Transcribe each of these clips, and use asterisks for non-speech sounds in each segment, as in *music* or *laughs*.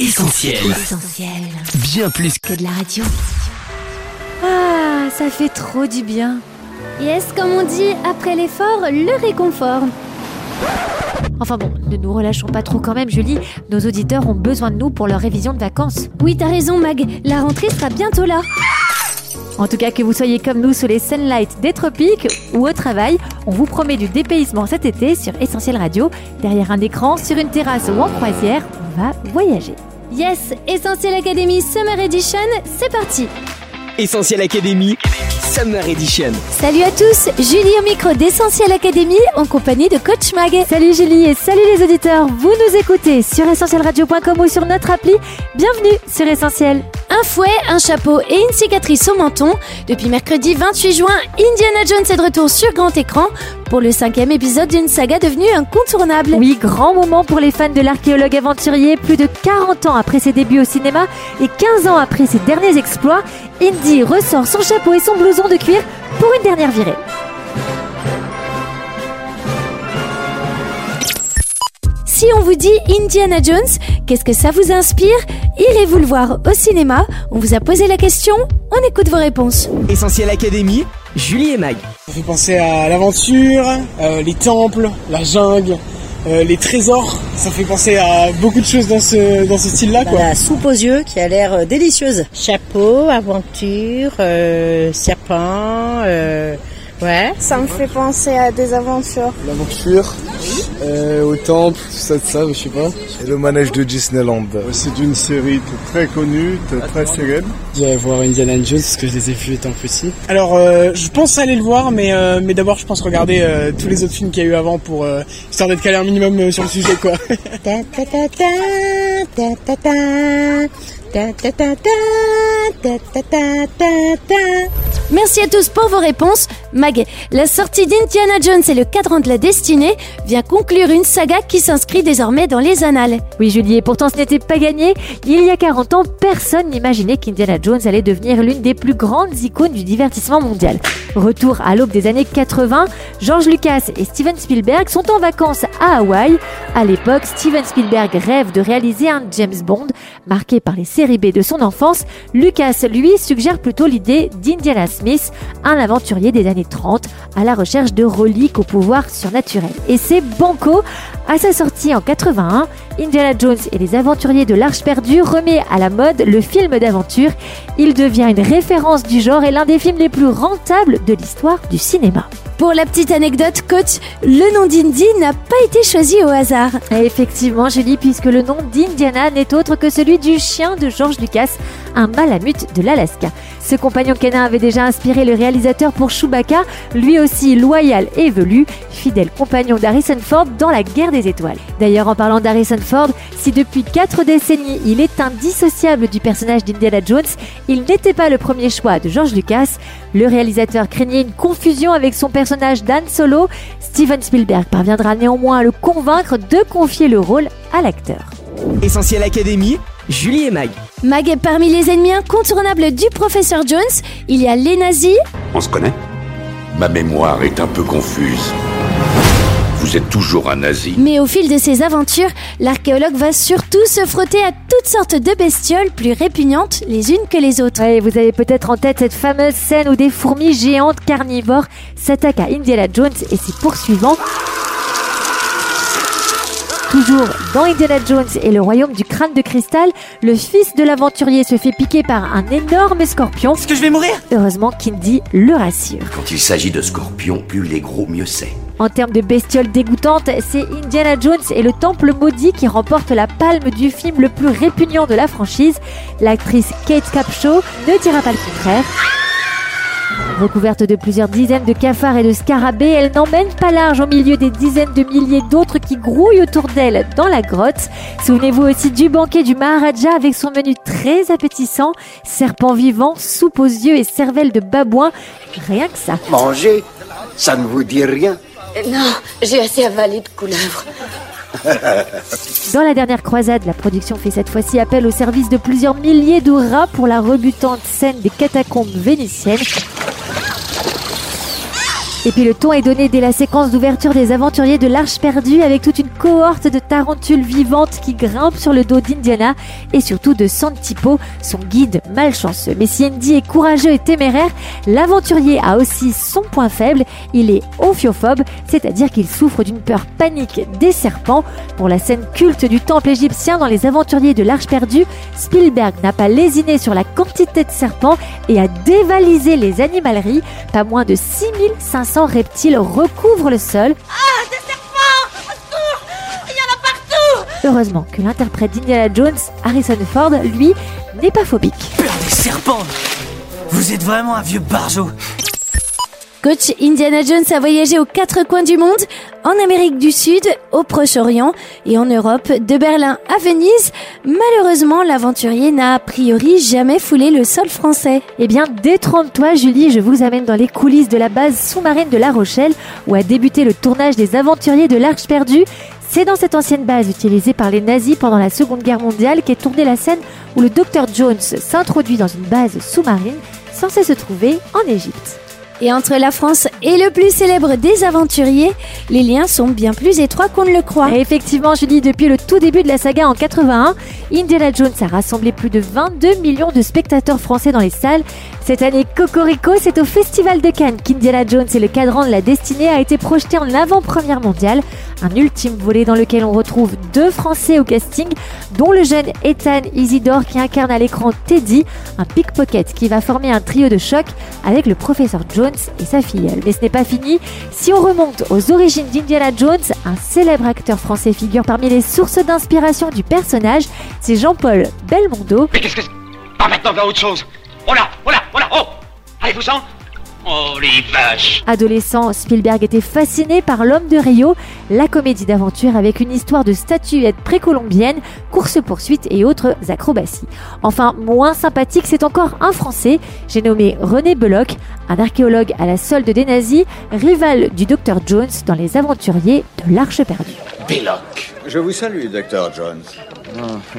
Essentiel. Essentiel. Bien plus Que de la radio. Ah, ça fait trop du bien. Yes, comme on dit, après l'effort, le réconfort. Enfin bon, ne nous relâchons pas trop quand même, Julie. Nos auditeurs ont besoin de nous pour leur révision de vacances. Oui, t'as raison, Mag. La rentrée sera bientôt là. En tout cas, que vous soyez comme nous sous les sunlights des tropiques ou au travail, on vous promet du dépaysement cet été sur Essentiel Radio. Derrière un écran, sur une terrasse ou en croisière, on va voyager. Yes, Essentiel Academy Summer Edition, c'est parti. Essentiel Academy Summer Edition. Salut à tous, Julie au micro d'Essentiel Academy en compagnie de Coach Mag. Salut Julie et salut les auditeurs. Vous nous écoutez sur essentielradio.com ou sur notre appli. Bienvenue sur Essentiel. Un fouet, un chapeau et une cicatrice au menton. Depuis mercredi 28 juin, Indiana Jones est de retour sur grand écran pour le cinquième épisode d'une saga devenue incontournable. Oui, grand moment pour les fans de l'archéologue aventurier. Plus de 40 ans après ses débuts au cinéma et 15 ans après ses derniers exploits, Indy ressort son chapeau et son blouson de cuir pour une dernière virée. Si on vous dit Indiana Jones, qu'est-ce que ça vous inspire? Irez-vous le voir au cinéma? On vous a posé la question, on écoute vos réponses. Essentiel Academy, Julie et Mag. Ça fait penser à l'aventure, euh, les temples, la jungle, euh, les trésors. Ça fait penser à beaucoup de choses dans ce, dans ce style-là. Bah, Quoi. la soupe aux yeux qui a l'air euh, délicieuse. Chapeau, aventure, euh, serpent, euh, ouais. Ça me fait penser à des aventures. L'aventure, euh, au temple, tout ça, tout ça, je sais pas. Et le manège de Disneyland. C'est une série très connue, très célèbre. J'irai voir Indiana Jones parce que je les ai vus étant petit. Alors, euh, je pense aller le voir, mais, euh, mais d'abord, je pense regarder euh, tous les autres films qu'il y a eu avant pour euh, histoire d'être calé un minimum sur le sujet, quoi. *laughs* Merci à tous pour vos réponses. Mag, la sortie d'Indiana Jones et le cadran de la destinée vient conclure une saga qui s'inscrit désormais dans les annales. Oui, Julie, et pourtant ce n'était pas gagné. Il y a 40 ans, personne n'imaginait qu'Indiana Jones allait devenir l'une des plus grandes icônes du divertissement mondial. Retour à l'aube des années 80, George Lucas et Steven Spielberg sont en vacances à Hawaï. À l'époque, Steven Spielberg rêve de réaliser un James Bond marqué par les séries B de son enfance. Lucas, lui, suggère plutôt l'idée d'Indiana Smith, un aventurier des années 30 à la recherche de reliques au pouvoir surnaturel. Et c'est Banco. À sa sortie en 81, Indiana Jones et les aventuriers de l'Arche perdue remet à la mode le film d'aventure. Il devient une référence du genre et l'un des films les plus rentables de l'histoire du cinéma. Pour la petite anecdote, coach, le nom d'Indy n'a pas été choisi au hasard. Effectivement, Julie, puisque le nom d'Indiana n'est autre que celui du chien de George Lucas, un malamute de l'Alaska. Ce compagnon canin avait déjà inspiré le réalisateur pour Chewbacca, lui aussi loyal et velu, fidèle compagnon d'Harrison Ford dans la guerre des étoiles. D'ailleurs, en parlant d'Harrison Ford, si depuis quatre décennies il est indissociable du personnage d'Indiana Jones, il n'était pas le premier choix de George Lucas. Le réalisateur craignait une confusion avec son personnage d'Anne Solo. Steven Spielberg parviendra néanmoins à le convaincre de confier le rôle à l'acteur. Essentiel Academy, Julie et Mag. Mag, parmi les ennemis incontournables du professeur Jones, il y a les nazis, On se connaît? Ma mémoire est un peu confuse. Vous êtes toujours un nazi. mais au fil de ses aventures, l'archéologue va surtout se frotter à toutes sortes de bestioles plus répugnantes les unes que les autres. Ouais, vous avez peut-être en tête cette fameuse scène où des fourmis géantes carnivores s'attaquent à Indiana Jones et ses poursuivants. Toujours dans Indiana Jones et le royaume du crâne de cristal, le fils de l'aventurier se fait piquer par un énorme scorpion. Est-ce que je vais mourir? Heureusement qu'Indy le rassure. Quand il s'agit de scorpions, plus les gros, mieux c'est. En termes de bestioles dégoûtantes, c'est Indiana Jones et le Temple maudit qui remportent la palme du film le plus répugnant de la franchise. L'actrice Kate Capshaw ne dira pas le contraire. Recouverte de plusieurs dizaines de cafards et de scarabées, elle n'emmène pas large au milieu des dizaines de milliers d'autres qui grouillent autour d'elle dans la grotte. Souvenez-vous aussi du banquet du Maharaja avec son menu très appétissant, serpent vivant, soupe aux yeux et cervelle de babouin. Rien que ça. Manger, ça ne vous dit rien Non, j'ai assez avalé de couleuvres. *laughs* Dans la dernière croisade, la production fait cette fois-ci appel au service de plusieurs milliers de rats pour la rebutante scène des catacombes vénitiennes. Et puis le ton est donné dès la séquence d'ouverture des aventuriers de l'Arche perdue avec toute une cohorte de tarentules vivantes qui grimpent sur le dos d'Indiana et surtout de Santipo, son guide malchanceux. Mais si Indy est courageux et téméraire, l'aventurier a aussi son point faible, il est ophiophobe, c'est-à-dire qu'il souffre d'une peur panique des serpents. Pour la scène culte du temple égyptien dans les aventuriers de l'Arche perdue, Spielberg n'a pas lésiné sur la quantité de serpents et a dévalisé les animaleries. Pas moins de 6500 reptiles recouvrent le sol. Ah, des serpents Il y en a partout Heureusement que l'interprète d'Indiana Jones, Harrison Ford, lui, n'est pas phobique. Peur des serpents Vous êtes vraiment un vieux barjot Coach Indiana Jones a voyagé aux quatre coins du monde, en Amérique du Sud, au Proche-Orient et en Europe, de Berlin à Venise. Malheureusement, l'aventurier n'a a priori jamais foulé le sol français. Eh bien, détrompe-toi Julie, je vous amène dans les coulisses de la base sous-marine de La Rochelle, où a débuté le tournage des aventuriers de l'Arche perdue. C'est dans cette ancienne base utilisée par les nazis pendant la Seconde Guerre mondiale qu'est tournée la scène où le docteur Jones s'introduit dans une base sous-marine censée se trouver en Égypte. Et entre la France et le plus célèbre des aventuriers, les liens sont bien plus étroits qu'on ne le croit. Et effectivement, Julie, depuis le tout début de la saga en 81, Indiana Jones a rassemblé plus de 22 millions de spectateurs français dans les salles. Cette année, Cocorico, c'est au Festival de Cannes qu'Indiana Jones et le cadran de la destinée a été projeté en avant-première mondiale. Un ultime volet dans lequel on retrouve deux Français au casting, dont le jeune Ethan Isidore qui incarne à l'écran Teddy, un pickpocket qui va former un trio de choc avec le professeur Jones et sa filleule. Mais ce n'est pas fini. Si on remonte aux origines d'Indiana Jones, un célèbre acteur français figure parmi les sources d'inspiration du personnage. C'est Jean-Paul Belmondo. Mais qu'est-ce que c'est? Pas maintenant vers autre chose Oh là, oh là, oh là, oh Allez-vous-en Oh les vaches Adolescent, Spielberg était fasciné par L'homme de Rio, la comédie d'aventure avec une histoire de statuettes précolombiennes, course-poursuite et autres acrobaties. Enfin, moins sympathique, c'est encore un Français, j'ai nommé René Belloc, un archéologue à la solde des nazis, rival du Dr Jones dans Les Aventuriers de l'Arche perdue. Belloc. Je vous salue, Dr. Jones.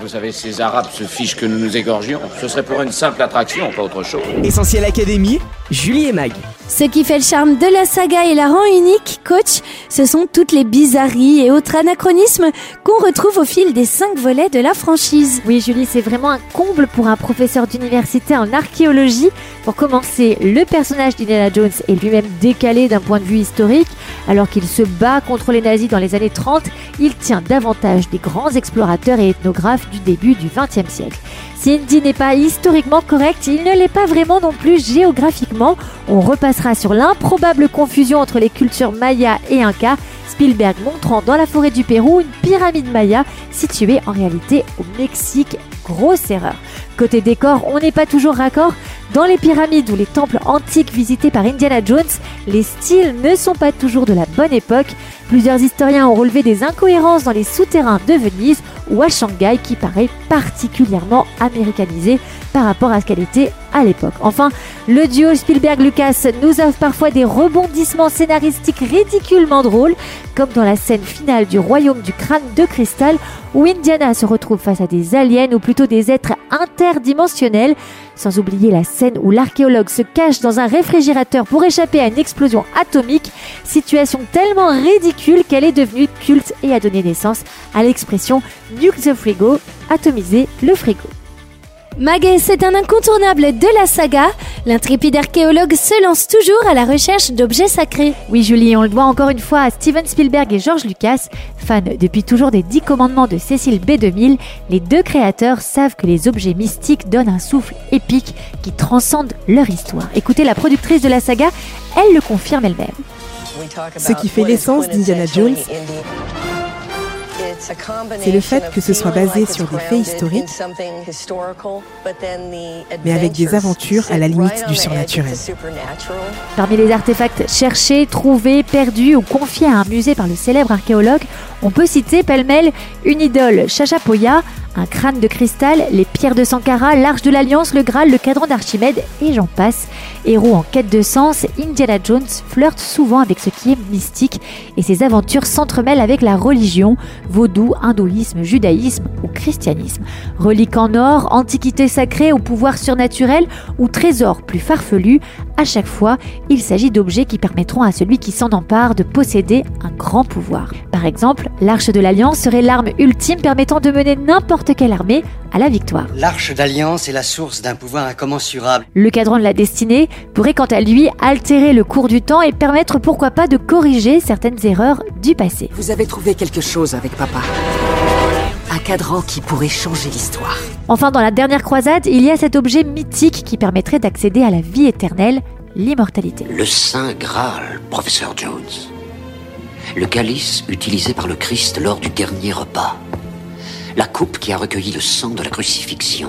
Vous savez, ces Arabes se fichent que nous nous égorgions. Ce serait pour une simple attraction, pas autre chose. Essentiel Académie, Julie et Mag. Ce qui fait le charme de la saga et la rend unique, coach, ce sont toutes les bizarreries et autres anachronismes qu'on retrouve au fil des cinq volets de la franchise. Oui, Julie, c'est vraiment un comble pour un professeur d'université en archéologie. Pour commencer, le personnage d'Indiana Jones est lui-même décalé d'un point de vue historique. Alors qu'il se bat contre les nazis dans les années 30, il tient davantage des grands explorateurs et du début du XXe siècle. Si Indy n'est pas historiquement correct, il ne l'est pas vraiment non plus géographiquement. On repassera sur l'improbable confusion entre les cultures maya et inca, Spielberg montrant dans la forêt du Pérou une pyramide maya située en réalité au Mexique. Grosse erreur. Côté décor, on n'est pas toujours raccord. Dans les pyramides ou les temples antiques visités par Indiana Jones, les styles ne sont pas toujours de la bonne époque. Plusieurs historiens ont relevé des incohérences dans les souterrains de Venise ou à Shanghai qui paraît particulièrement américanisé par rapport à ce qu'elle était à l'époque. Enfin, le duo Spielberg-Lucas nous offre parfois des rebondissements scénaristiques ridiculement drôles, comme dans la scène finale du royaume du crâne de cristal où Indiana se retrouve face à des aliens ou plutôt des êtres interdimensionnels, sans oublier la scène où l'archéologue se cache dans un réfrigérateur pour échapper à une explosion atomique, situation tellement ridicule qu'elle est devenue culte et a donné naissance à l'expression Nuke the Frigo, atomiser le frigo. Maguet, c'est un incontournable de la saga. L'intrépide archéologue se lance toujours à la recherche d'objets sacrés. Oui, Julie, on le doit encore une fois à Steven Spielberg et George Lucas. Fans depuis toujours des Dix commandements de Cécile B2000, les deux créateurs savent que les objets mystiques donnent un souffle épique qui transcende leur histoire. Écoutez la productrice de la saga, elle le confirme elle-même. Ce qui fait l'essence d'Indiana Jones, c'est le fait que ce soit basé sur des faits historiques, mais avec des aventures à la limite du surnaturel. Parmi les artefacts cherchés, trouvés, perdus ou confiés à un musée par le célèbre archéologue, on peut citer pêle-mêle une idole Chachapoya, un crâne de cristal, les pierres de Sankara, l'arche de l'Alliance, le Graal, le cadran d'Archimède et j'en passe. Héros en quête de sens, Indiana Jones flirte souvent avec ce qui est mystique et ses aventures s'entremêlent avec la religion, vaudou, hindouisme, judaïsme ou christianisme. Reliques en or, antiquités sacrées au pouvoir surnaturel ou trésors plus farfelus, À chaque fois, il s'agit d'objets qui permettront à celui qui s'en empare de posséder un grand pouvoir. Par exemple, l'arche de l'Alliance serait l'arme ultime permettant de mener n'importe quelle armée à la victoire. L'arche d'alliance est la source d'un pouvoir incommensurable. Le cadran de la destinée pourrait quant à lui altérer le cours du temps et permettre pourquoi pas de corriger certaines erreurs du passé. Vous avez trouvé quelque chose avec papa. Un cadran qui pourrait changer l'histoire. Enfin, dans la dernière croisade, il y a cet objet mythique qui permettrait d'accéder à la vie éternelle, l'immortalité. Le Saint Graal, professeur Jones. Le calice utilisé par le Christ lors du dernier repas. La coupe qui a recueilli le sang de la crucifixion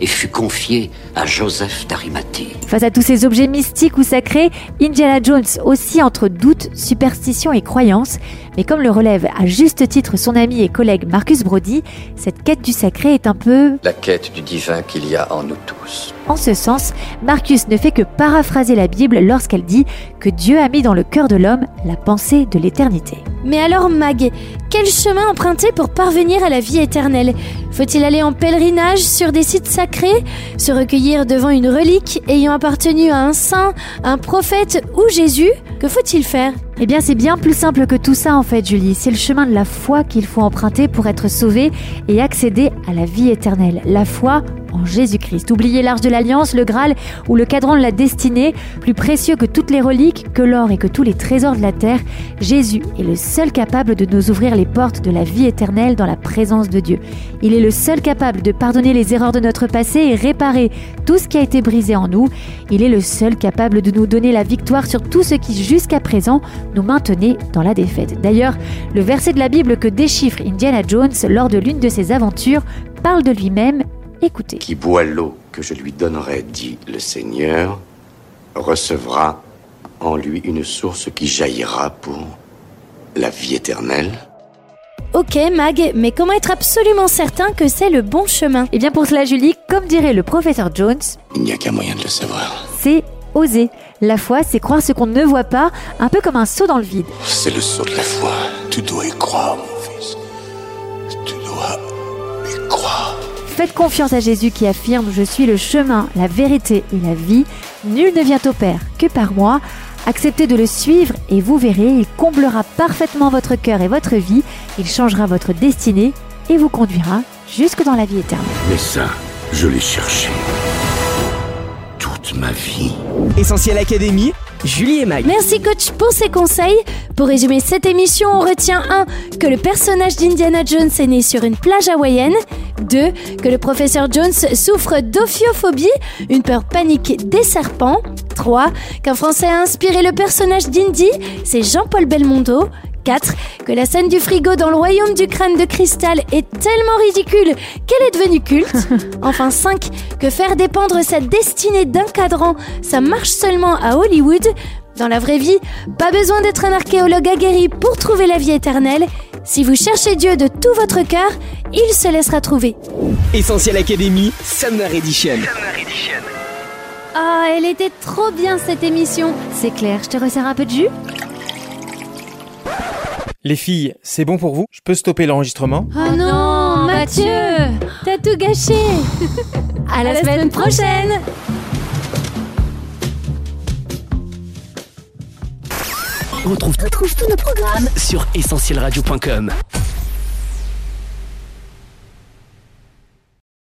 et fut confiée à Joseph d'Arimathée. Face à tous ces objets mystiques ou sacrés, Indiana Jones aussi entre doute, superstition et croyance, mais comme le relève à juste titre son ami et collègue Marcus Brody, cette quête du sacré est un peu... La quête du divin qu'il y a en nous tous. En ce sens, Marcus ne fait que paraphraser la Bible lorsqu'elle dit que Dieu a mis dans le cœur de l'homme la pensée de l'éternité. Mais alors Mag, quel chemin emprunter pour parvenir à la vie éternelle? Faut-il aller en pèlerinage sur des sites sacrés Se recueillir devant une relique ayant appartenu à un saint, un prophète ou Jésus? Que faut-il faire? Eh bien, c'est bien plus simple que tout ça en fait, Julie. C'est le chemin de la foi qu'il faut emprunter pour être sauvé et accéder à la vie éternelle. La foi en Jésus-Christ. Oubliez l'arche de l'alliance, le Graal ou le cadran de la destinée, plus précieux que toutes les reliques, que l'or et que tous les trésors de la terre, Jésus est le seul capable de nous ouvrir les portes de la vie éternelle dans la présence de Dieu. Il est le seul capable de pardonner les erreurs de notre passé et réparer tout ce qui a été brisé en nous. Il est le seul capable de nous donner la victoire sur tout ce qui jusqu'à présent nous maintenait dans la défaite. D'ailleurs, le verset de la Bible que déchiffre Indiana Jones lors de l'une de ses aventures parle de lui-même Écoutez. Qui boit l'eau que je lui donnerai, dit le Seigneur, recevra en lui une source qui jaillira pour la vie éternelle. Ok Mag, mais comment être absolument certain que c'est le bon chemin? Eh bien pour cela Julie, comme dirait le professeur Jones, il n'y a qu'un moyen de le savoir. C'est oser. La foi, c'est croire ce qu'on ne voit pas, un peu comme un saut dans le vide. C'est le saut de la foi. Tu dois y croire, mon fils. Tu dois. Faites confiance à Jésus qui affirme Je suis le chemin, la vérité et la vie. Nul ne vient au Père que par moi. Acceptez de le suivre et vous verrez, il comblera parfaitement votre cœur et votre vie. Il changera votre destinée et vous conduira jusque dans la vie éternelle. Mais ça, je l'ai cherché. Toute ma vie. Essentiel Académie, Julie et Mag. Merci coach pour ces conseils. Pour résumer cette émission, on retient 1. Que le personnage d'Indiana Jones est né sur une plage hawaïenne. 2. Que le professeur Jones souffre d'ophiophobie, une peur panique des serpents. 3. Qu'un Français a inspiré le personnage d'Indy, c'est Jean-Paul Belmondo. 4. Que la scène du frigo dans le royaume du crâne de cristal est tellement ridicule qu'elle est devenue culte. *laughs* Enfin 5. Que faire dépendre sa destinée d'un cadran, ça marche seulement à Hollywood. Dans la vraie vie, pas besoin d'être un archéologue aguerri pour trouver la vie éternelle. Si vous cherchez Dieu de tout votre cœur, il se laissera trouver. Essentiel Académie, Summer Edition. Ah, elle était trop bien cette émission. C'est clair, je te resserre un peu de jus? Les filles, c'est bon pour vous? Je peux stopper l'enregistrement? Oh non, Mathieu T'as tout gâché. *laughs* À la, semaine prochaine. On retrouve, tous nos programmes sur essentielradio.com.